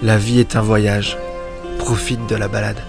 La vie est un voyage. Profite de la balade.